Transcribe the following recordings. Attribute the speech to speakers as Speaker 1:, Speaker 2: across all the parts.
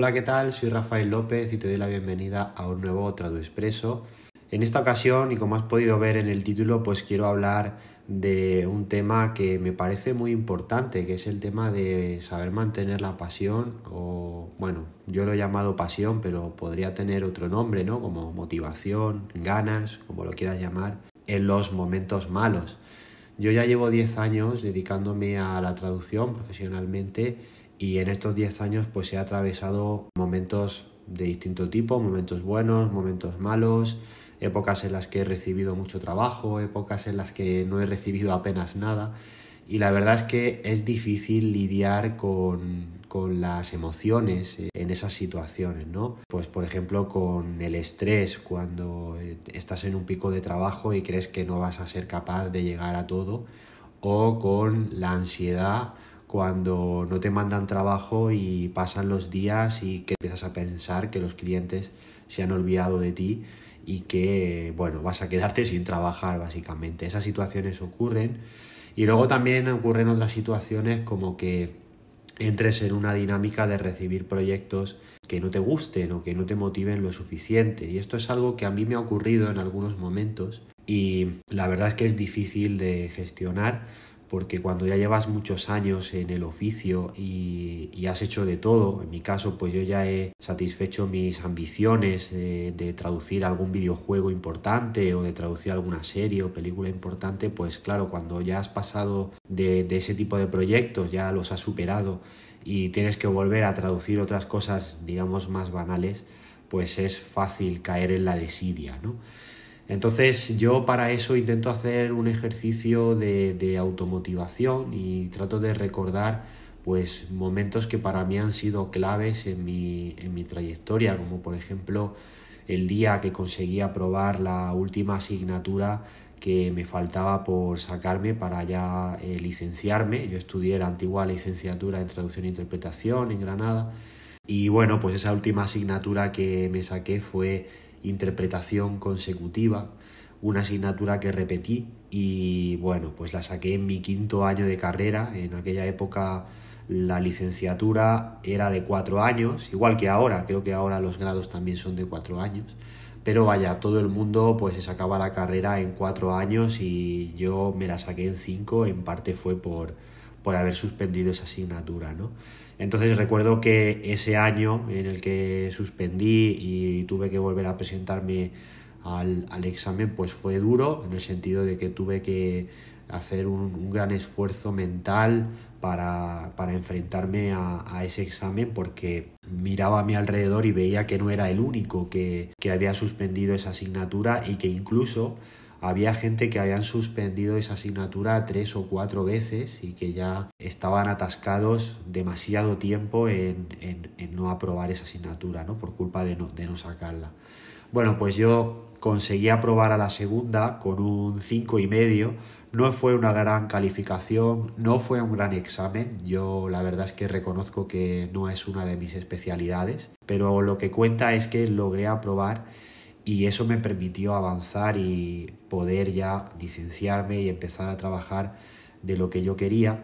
Speaker 1: Hola, ¿qué tal? Soy Rafael López y te doy la bienvenida a un nuevo Tradu Expreso. En esta ocasión, y como has podido ver en el título, pues quiero hablar de un tema que me parece muy importante, que es el tema de saber mantener la pasión, o bueno, yo lo he llamado pasión, pero podría tener otro nombre, ¿no? Como motivación, ganas, como lo quieras llamar, en los momentos malos. Yo ya llevo 10 años dedicándome a la traducción profesionalmente y en estos 10 años pues he atravesado momentos de distinto tipo, momentos buenos, momentos malos, épocas en las que he recibido mucho trabajo, épocas en las que no he recibido apenas nada y la verdad es que es difícil lidiar con, con las emociones en esas situaciones, ¿no? Pues por ejemplo con el estrés cuando estás en un pico de trabajo y crees que no vas a ser capaz de llegar a todo o con la ansiedad cuando no te mandan trabajo y pasan los días y que empiezas a pensar que los clientes se han olvidado de ti y que, bueno, vas a quedarte sin trabajar básicamente. Esas situaciones ocurren y luego también ocurren otras situaciones como que entres en una dinámica de recibir proyectos que no te gusten o que no te motiven lo suficiente. Y esto es algo que a mí me ha ocurrido en algunos momentos y la verdad es que es difícil de gestionar porque cuando ya llevas muchos años en el oficio y, has hecho de todo, en mi caso pues yo ya he satisfecho mis ambiciones de, traducir algún videojuego importante o de traducir alguna serie o película importante, pues claro, cuando ya has pasado de, de ese tipo de proyectos, ya los has superado y tienes que volver a traducir otras cosas, digamos, más banales, pues es fácil caer en la desidia, ¿no? Entonces yo para eso intento hacer un ejercicio de, automotivación y trato de recordar pues momentos que para mí han sido claves en mi, en mi trayectoria, como por ejemplo el día que conseguí aprobar la última asignatura que me faltaba por sacarme para ya eh, licenciarme. Yo estudié la antigua licenciatura en traducción e interpretación en Granada y bueno, pues esa última asignatura que me saqué fue interpretación consecutiva, una asignatura que repetí y bueno, pues la saqué en mi quinto año de carrera. En aquella época la licenciatura era de cuatro años, igual que ahora, creo que ahora los grados también son de cuatro años. Pero vaya, todo el mundo pues se sacaba la carrera en cuatro años y yo me la saqué en cinco, en parte fue por, por haber suspendido esa asignatura, ¿no? Entonces recuerdo que ese año en el que suspendí y tuve que volver a presentarme al, examen, pues fue duro en el sentido de que tuve que hacer un, gran esfuerzo mental para, enfrentarme a, ese examen porque miraba a mi alrededor y veía que no era el único que, que había suspendido esa asignatura y que incluso había gente que habían suspendido esa asignatura tres o cuatro veces y que ya estaban atascados demasiado tiempo en, no aprobar esa asignatura, ¿no? Por culpa de no, de no sacarla. Bueno, pues yo conseguí aprobar a la segunda con un cinco y medio. No fue una gran calificación, no fue un gran examen. Yo la verdad es que reconozco que no es una de mis especialidades, pero lo que cuenta es que logré aprobar y eso me permitió avanzar y poder ya licenciarme y empezar a trabajar de lo que yo quería.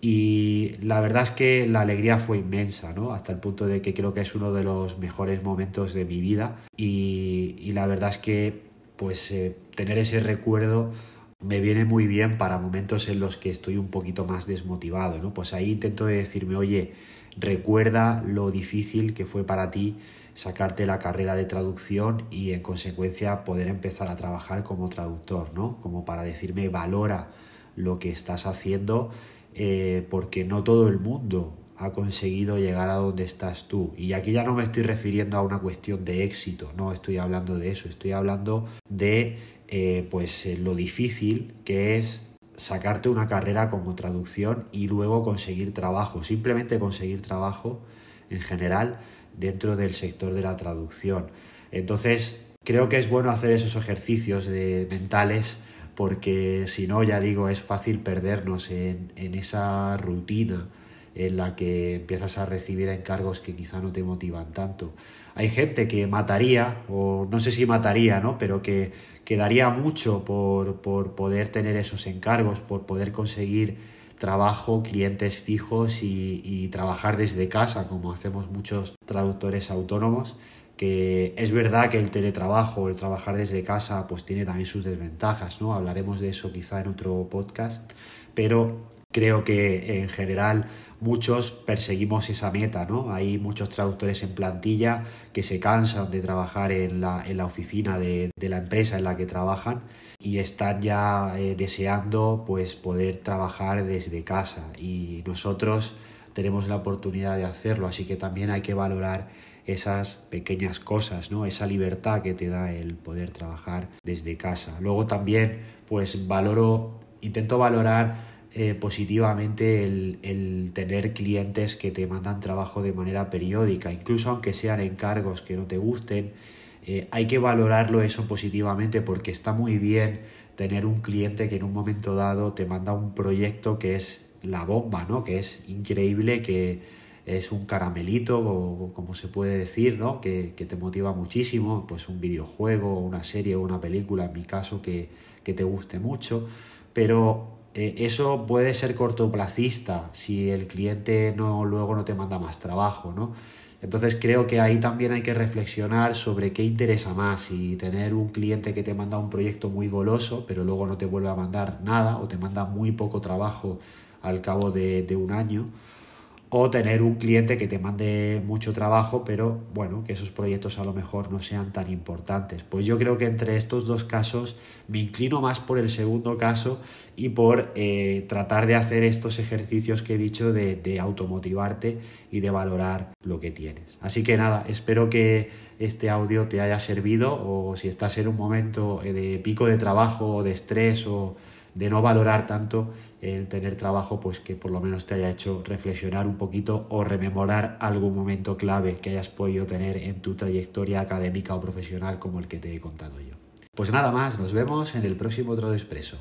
Speaker 1: Y la verdad es que la alegría fue inmensa, ¿no? Hasta el punto de que creo que es uno de los mejores momentos de mi vida. Y, la verdad es que, pues, eh, tener ese recuerdo me viene muy bien para momentos en los que estoy un poquito más desmotivado, ¿no? Pues ahí intento decirme, oye, recuerda lo difícil que fue para ti sacarte la carrera de traducción y en consecuencia poder empezar a trabajar como traductor, ¿no? Como para decirme valora lo que estás haciendo eh, porque no todo el mundo ha conseguido llegar a donde estás tú. Y aquí ya no me estoy refiriendo a una cuestión de éxito, no estoy hablando de eso, estoy hablando de eh, pues eh, lo difícil que es sacarte una carrera como traducción y luego conseguir trabajo, simplemente conseguir trabajo en general dentro del sector de la traducción. Entonces, creo que es bueno hacer esos ejercicios de, mentales porque si no, ya digo, es fácil perdernos en, en esa rutina en la que empiezas a recibir encargos que quizá no te motivan tanto. Hay gente que mataría, o no sé si mataría, ¿no? Pero que, quedaría daría mucho por, por poder tener esos encargos, por poder conseguir trabajo, clientes fijos y, trabajar desde casa, como hacemos muchos traductores autónomos, que es verdad que el teletrabajo, el trabajar desde casa, pues tiene también sus desventajas, ¿no? Hablaremos de eso quizá en otro podcast, pero creo que en general muchos perseguimos esa meta, ¿no? Hay muchos traductores en plantilla que se cansan de trabajar en la, en la oficina de, de, la empresa en la que trabajan y están ya eh, deseando pues poder trabajar desde casa y nosotros tenemos la oportunidad de hacerlo, así que también hay que valorar esas pequeñas cosas, ¿no? Esa libertad que te da el poder trabajar desde casa. Luego también pues valoro, intento valorar eh, positivamente el, tener clientes que te mandan trabajo de manera periódica, incluso aunque sean encargos que no te gusten, eh, hay que valorarlo eso positivamente porque está muy bien tener un cliente que en un momento dado te manda un proyecto que es la bomba, ¿no? Que es increíble, que es un caramelito, o, como se puede decir, ¿no? Que, que, te motiva muchísimo, pues un videojuego, una serie o una película, en mi caso, que, que te guste mucho, pero eh, eso puede ser cortoplacista si el cliente no, luego no te manda más trabajo, ¿no? Entonces creo que ahí también hay que reflexionar sobre qué interesa más, si tener un cliente que te manda un proyecto muy goloso, pero luego no te vuelve a mandar nada o te manda muy poco trabajo al cabo de un año, o tener un cliente que te mande mucho trabajo, pero bueno, que esos proyectos a lo mejor no sean tan importantes. Pues yo creo que entre estos dos casos me inclino más por el segundo caso y por eh, tratar de hacer estos ejercicios que he dicho de, de automotivarte y de valorar lo que tienes. Así que nada, espero que este audio te haya servido o si estás en un momento de pico de trabajo o de estrés o de no valorar tanto el tener trabajo, pues que por lo menos te haya hecho reflexionar un poquito o rememorar algún momento clave que hayas podido tener en tu trayectoria académica o profesional como el que te he contado yo. Pues nada más, nos vemos en el próximo Trado Expreso.